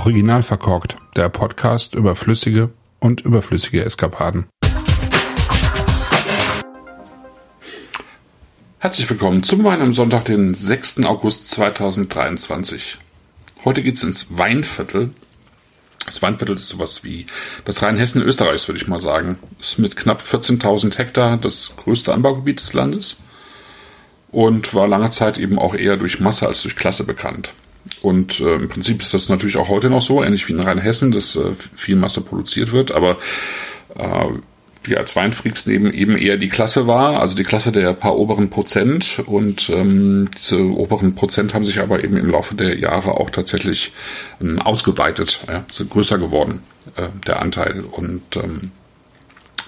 Original verkorkt, der Podcast über flüssige und überflüssige Eskapaden. Herzlich willkommen zum Wein am Sonntag, den 6. August 2023. Heute geht's ins Weinviertel. Das Weinviertel ist sowas wie das Rheinhessen Österreichs, würde ich mal sagen. Ist mit knapp 14.000 Hektar das größte Anbaugebiet des Landes und war lange Zeit eben auch eher durch Masse als durch Klasse bekannt. Und äh, im Prinzip ist das natürlich auch heute noch so, ähnlich wie in Rheinhessen, dass äh, viel Masse produziert wird, aber äh, wir als Weinfreaks nehmen eben eher die Klasse wahr, also die Klasse der paar oberen Prozent. Und ähm, diese oberen Prozent haben sich aber eben im Laufe der Jahre auch tatsächlich ähm, ausgeweitet, ja, sind größer geworden, äh, der Anteil. Und ähm,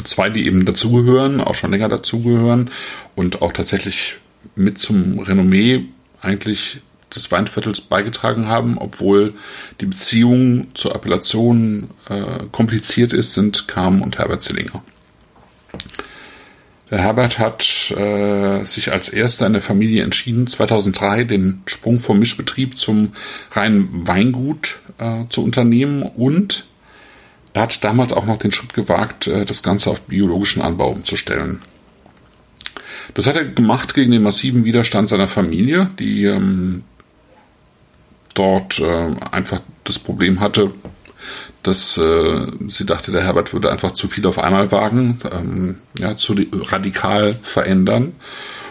zwei, die eben dazugehören, auch schon länger dazugehören und auch tatsächlich mit zum Renommee eigentlich des Weinviertels beigetragen haben, obwohl die Beziehung zur Appellation äh, kompliziert ist, sind Kam und Herbert Zillinger. Der Herbert hat äh, sich als erster in der Familie entschieden, 2003 den Sprung vom Mischbetrieb zum reinen Weingut äh, zu unternehmen und er hat damals auch noch den Schritt gewagt, äh, das Ganze auf biologischen Anbau umzustellen. Das hat er gemacht gegen den massiven Widerstand seiner Familie, die ähm, dort äh, einfach das Problem hatte, dass äh, sie dachte, der Herbert würde einfach zu viel auf einmal wagen, ähm, ja, zu radikal verändern.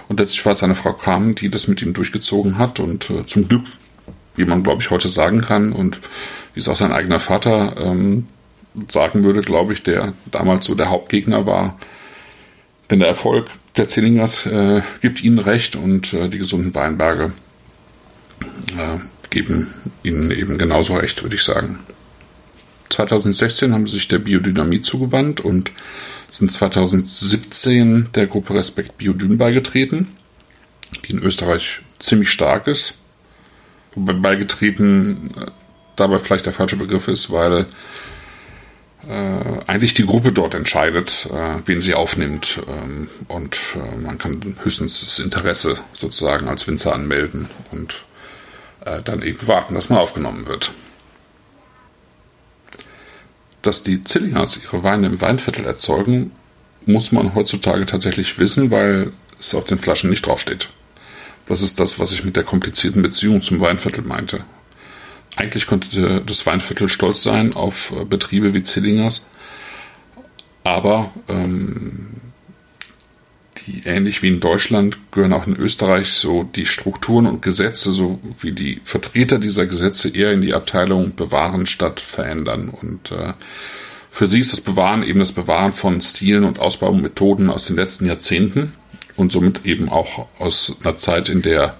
Und letztlich war es seine Frau Kram, die das mit ihm durchgezogen hat und äh, zum Glück, wie man glaube ich heute sagen kann und wie es auch sein eigener Vater ähm, sagen würde, glaube ich, der damals so der Hauptgegner war. Denn der Erfolg der Zillingers äh, gibt ihnen recht und äh, die gesunden Weinberge äh, geben ihnen eben genauso recht, würde ich sagen. 2016 haben sie sich der Biodynamie zugewandt und sind 2017 der Gruppe Respekt Biodyn beigetreten, die in Österreich ziemlich stark ist. Wobei beigetreten äh, dabei vielleicht der falsche Begriff ist, weil äh, eigentlich die Gruppe dort entscheidet, äh, wen sie aufnimmt. Ähm, und äh, man kann höchstens das Interesse sozusagen als Winzer anmelden und äh, dann eben warten, dass man aufgenommen wird. Dass die Zillingers ihre Weine im Weinviertel erzeugen, muss man heutzutage tatsächlich wissen, weil es auf den Flaschen nicht draufsteht. Das ist das, was ich mit der komplizierten Beziehung zum Weinviertel meinte. Eigentlich könnte das Weinviertel stolz sein auf äh, Betriebe wie Zillingers, aber ähm, die ähnlich wie in Deutschland gehören auch in Österreich so die Strukturen und Gesetze, so wie die Vertreter dieser Gesetze eher in die Abteilung bewahren statt verändern. Und äh, für sie ist das Bewahren eben das Bewahren von Stilen und Ausbaumethoden aus den letzten Jahrzehnten und somit eben auch aus einer Zeit, in der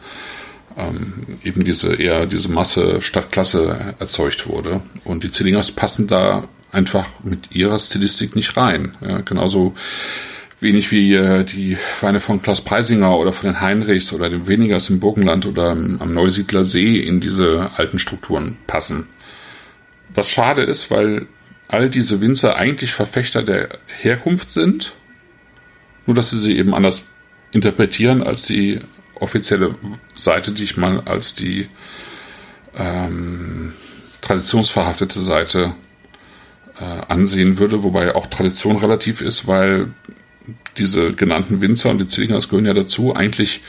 ähm, eben diese eher diese Masse Stadtklasse erzeugt wurde. Und die Zillingers passen da einfach mit ihrer Stilistik nicht rein. Ja, genauso wenig wie äh, die Weine von Klaus Preisinger oder von den Heinrichs oder den Wenigers im Burgenland oder am Neusiedler See in diese alten Strukturen passen. Was schade ist, weil all diese Winzer eigentlich Verfechter der Herkunft sind, nur dass sie sie eben anders interpretieren als die offizielle Seite, die ich mal als die ähm, traditionsverhaftete Seite äh, ansehen würde, wobei auch Tradition relativ ist, weil diese genannten Winzer und die Zwingers gehören ja dazu, eigentlich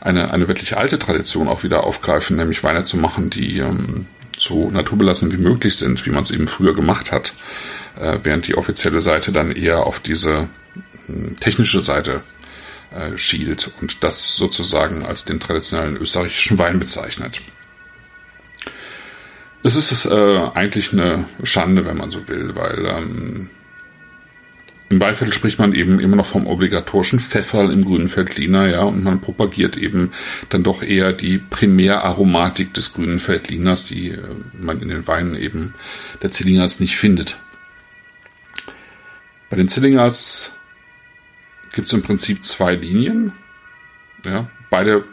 eine, eine wirklich alte Tradition auch wieder aufgreifen, nämlich Weine zu machen, die ähm, so naturbelassen wie möglich sind, wie man es eben früher gemacht hat, äh, während die offizielle Seite dann eher auf diese äh, technische Seite äh, schielt und das sozusagen als den traditionellen österreichischen Wein bezeichnet. Es ist äh, eigentlich eine Schande, wenn man so will, weil ähm, im Weinviertel spricht man eben immer noch vom obligatorischen Pfefferl im grünen Feldliner, ja, und man propagiert eben dann doch eher die Primäraromatik des grünen Feldliners, die äh, man in den Weinen eben der Zillingers nicht findet. Bei den Zillingers gibt es im Prinzip zwei Linien. Ja, beide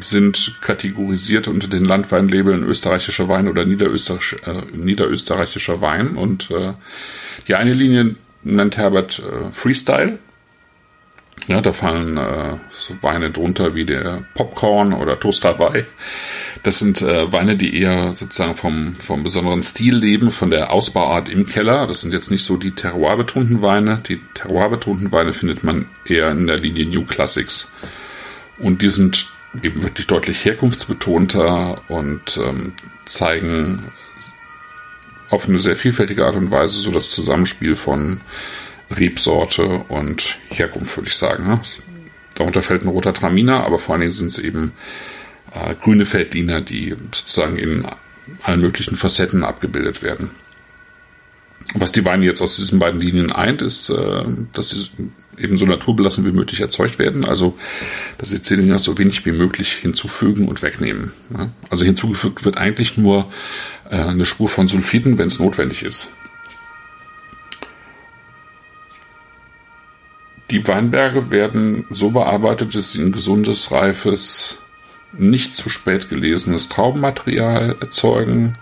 sind kategorisiert unter den Landweinlabeln österreichischer Wein oder niederösterreich, äh, niederösterreichischer Wein. Und äh, die eine Linie nennt Herbert äh, Freestyle. Ja, da fallen äh, so Weine drunter wie der Popcorn oder Toast Hawaii. Das sind äh, Weine, die eher sozusagen vom, vom besonderen Stil leben, von der Ausbauart im Keller. Das sind jetzt nicht so die terroirbetonten Weine. Die terroirbetonten Weine findet man eher in der Linie New Classics. Und die sind eben wirklich deutlich herkunftsbetonter und ähm, zeigen auf eine sehr vielfältige Art und Weise so das Zusammenspiel von Rebsorte und Herkunft, würde ich sagen. Ne? Darunter fällt ein roter Traminer, aber vor allen Dingen sind es eben äh, grüne Feldliner, die sozusagen in allen möglichen Facetten abgebildet werden. Was die Weine jetzt aus diesen beiden Linien eint, ist, äh, dass sie eben so naturbelassen wie möglich erzeugt werden. Also, dass sie Zylinder so wenig wie möglich hinzufügen und wegnehmen. Ja? Also hinzugefügt wird eigentlich nur äh, eine Spur von Sulfiden, wenn es notwendig ist. Die Weinberge werden so bearbeitet, dass sie ein gesundes, reifes, nicht zu spät gelesenes Traubenmaterial erzeugen.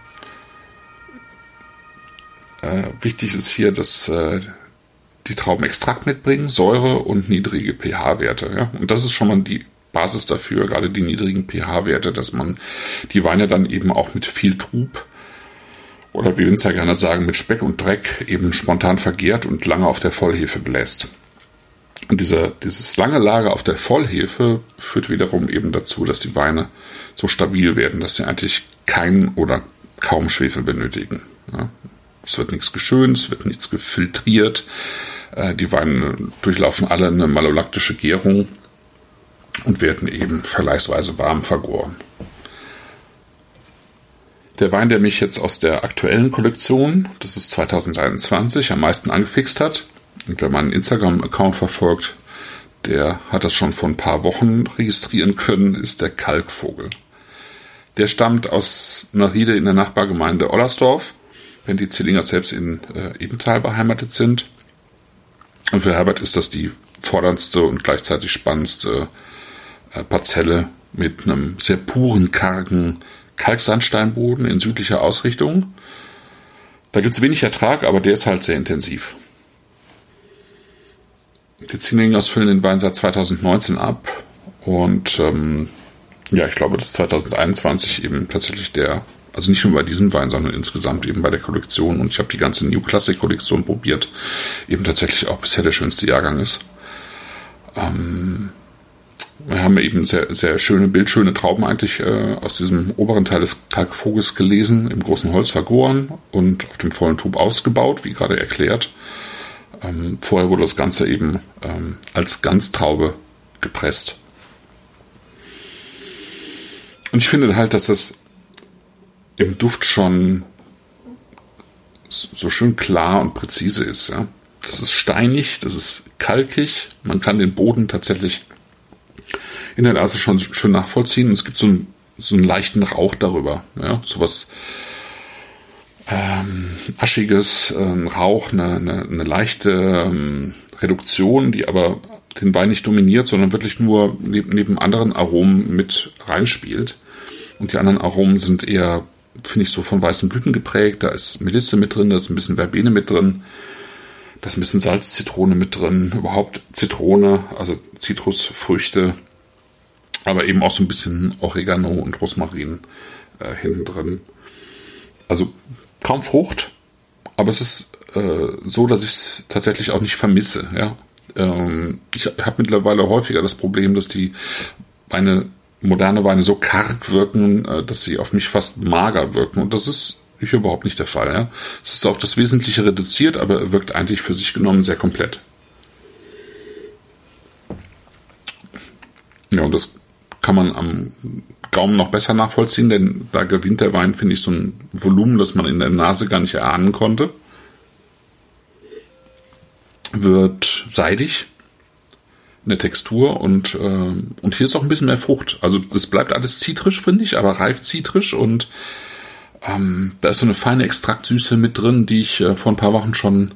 Äh, wichtig ist hier, dass äh, die Trauben Extrakt mitbringen, Säure und niedrige pH-Werte. Ja? Und das ist schon mal die Basis dafür, gerade die niedrigen pH-Werte, dass man die Weine dann eben auch mit viel Trub oder wie Winzer gerne sagen, mit Speck und Dreck eben spontan vergehrt und lange auf der Vollhefe bläst. Und dieser, dieses lange Lager auf der Vollhefe führt wiederum eben dazu, dass die Weine so stabil werden, dass sie eigentlich keinen oder kaum Schwefel benötigen. Ja. Es wird nichts geschönt, es wird nichts gefiltriert. Äh, die Weine durchlaufen alle eine malolaktische Gärung und werden eben vergleichsweise warm vergoren. Der Wein, der mich jetzt aus der aktuellen Kollektion, das ist 2021, am meisten angefixt hat, und wenn man einen Instagram-Account verfolgt, der hat das schon vor ein paar Wochen registrieren können, ist der Kalkvogel. Der stammt aus einer Riede in der Nachbargemeinde Ollersdorf, wenn die Zillinger selbst in äh, Ebenthal beheimatet sind. Und für Herbert ist das die forderndste und gleichzeitig spannendste äh, Parzelle mit einem sehr puren, kargen Kalksandsteinboden in südlicher Ausrichtung. Da gibt es wenig Ertrag, aber der ist halt sehr intensiv. Die Zinglingers füllen den Wein seit 2019 ab und ähm, ja, ich glaube, dass 2021 eben tatsächlich der, also nicht nur bei diesem Wein, sondern insgesamt eben bei der Kollektion und ich habe die ganze New Classic Kollektion probiert, eben tatsächlich auch bisher der schönste Jahrgang ist. Ähm, wir haben eben sehr, sehr schöne, bildschöne Trauben eigentlich äh, aus diesem oberen Teil des Kalkvogels gelesen, im großen Holz vergoren und auf dem vollen Tub ausgebaut, wie gerade erklärt. Ähm, vorher wurde das Ganze eben ähm, als Ganztraube gepresst. Und ich finde halt, dass das im Duft schon so schön klar und präzise ist. Ja? Das ist steinig, das ist kalkig, man kann den Boden tatsächlich in der Nase schon schön nachvollziehen. Es gibt so einen, so einen leichten Rauch darüber. Ja? So was ähm, Aschiges, ein Rauch, eine, eine, eine leichte ähm, Reduktion, die aber den Wein nicht dominiert, sondern wirklich nur neben, neben anderen Aromen mit reinspielt. Und die anderen Aromen sind eher, finde ich, so von weißen Blüten geprägt. Da ist Melisse mit drin, da ist ein bisschen Verbene mit drin, da ist ein bisschen Salz, Zitrone mit drin, überhaupt Zitrone, also Zitrusfrüchte, aber eben auch so ein bisschen Oregano und Rosmarin äh, hinten drin. Also kaum Frucht, aber es ist äh, so, dass ich es tatsächlich auch nicht vermisse. Ja? Ähm, ich habe mittlerweile häufiger das Problem, dass die Weine, moderne Weine so karg wirken, äh, dass sie auf mich fast mager wirken. Und das ist hier überhaupt nicht der Fall. Ja? Es ist auf das Wesentliche reduziert, aber er wirkt eigentlich für sich genommen sehr komplett. Ja, und das kann man am Gaumen noch besser nachvollziehen, denn da gewinnt der Wein, finde ich, so ein Volumen, das man in der Nase gar nicht erahnen konnte. Wird seidig in der Textur und, äh, und hier ist auch ein bisschen mehr Frucht. Also es bleibt alles zitrisch, finde ich, aber reif zitrisch und ähm, da ist so eine feine Extraktsüße mit drin, die ich äh, vor ein paar Wochen schon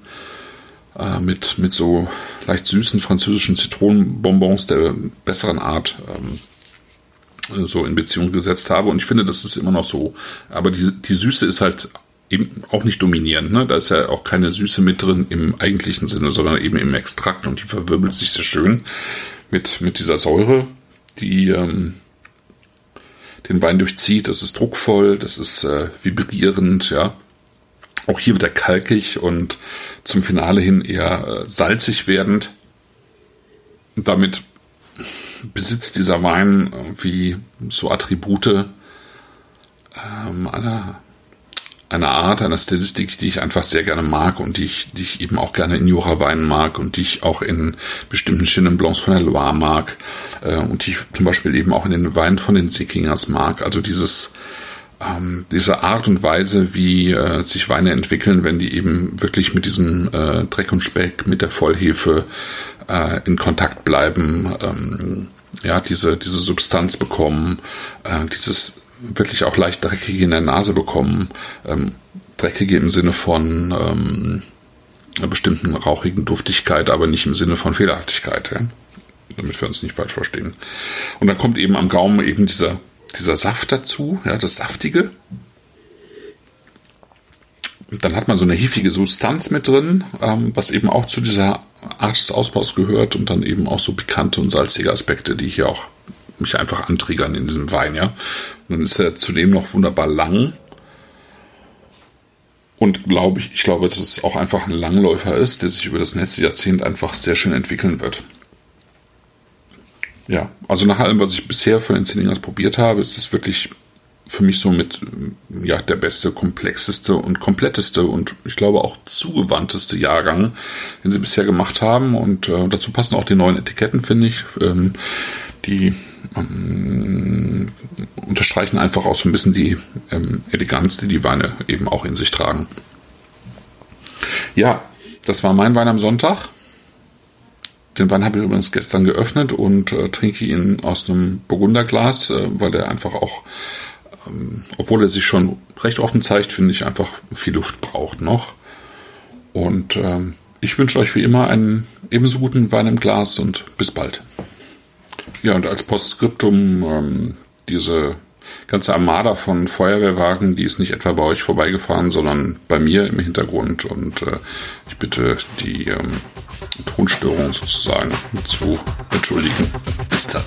äh, mit, mit so leicht süßen französischen Zitronenbonbons der besseren Art ähm, so in Beziehung gesetzt habe. Und ich finde, das ist immer noch so. Aber die, die Süße ist halt eben auch nicht dominierend. Ne? Da ist ja auch keine Süße mit drin im eigentlichen Sinne, sondern eben im Extrakt und die verwirbelt sich sehr schön mit, mit dieser Säure, die ähm, den Wein durchzieht. Das ist druckvoll, das ist äh, vibrierend, ja. Auch hier wieder kalkig und zum Finale hin eher äh, salzig werdend. Und damit besitzt dieser Wein wie so Attribute ähm, einer, einer Art, einer Stilistik, die ich einfach sehr gerne mag und die ich, die ich eben auch gerne in Jura-Weinen mag und die ich auch in bestimmten Chenin Blancs von der Loire mag äh, und die ich zum Beispiel eben auch in den Weinen von den Sickingers mag. Also dieses ähm, diese Art und Weise, wie äh, sich Weine entwickeln, wenn die eben wirklich mit diesem äh, Dreck und Speck, mit der Vollhefe äh, in Kontakt bleiben, ähm, ja, diese, diese Substanz bekommen, äh, dieses wirklich auch leicht dreckige in der Nase bekommen, ähm, dreckige im Sinne von ähm, einer bestimmten rauchigen Duftigkeit, aber nicht im Sinne von Fehlerhaftigkeit, ja? damit wir uns nicht falsch verstehen. Und dann kommt eben am Gaumen eben dieser dieser Saft dazu, ja, das Saftige. Dann hat man so eine hiefige Substanz mit drin, ähm, was eben auch zu dieser Art des Ausbaus gehört und dann eben auch so pikante und salzige Aspekte, die hier auch mich einfach antriggern in diesem Wein, ja. Dann ist er zudem noch wunderbar lang. Und glaube ich, ich glaube, dass es auch einfach ein Langläufer ist, der sich über das letzte Jahrzehnt einfach sehr schön entwickeln wird. Ja, also nach allem, was ich bisher von den Ziningers probiert habe, ist es wirklich für mich so mit ja, der beste, komplexeste und kompletteste und ich glaube auch zugewandteste Jahrgang, den sie bisher gemacht haben. Und äh, dazu passen auch die neuen Etiketten, finde ich. Ähm, die ähm, unterstreichen einfach auch so ein bisschen die ähm, Eleganz, die die Weine eben auch in sich tragen. Ja, das war mein Wein am Sonntag. Den Wein habe ich übrigens gestern geöffnet und äh, trinke ihn aus einem Burgunderglas, äh, weil der einfach auch, ähm, obwohl er sich schon recht offen zeigt, finde ich einfach viel Luft braucht noch. Und ähm, ich wünsche euch wie immer einen ebenso guten Wein im Glas und bis bald. Ja, und als Postskriptum ähm, diese ganze Armada von Feuerwehrwagen, die ist nicht etwa bei euch vorbeigefahren, sondern bei mir im Hintergrund. Und äh, ich bitte die ähm, Tonstörung sozusagen zu entschuldigen. Bis dann.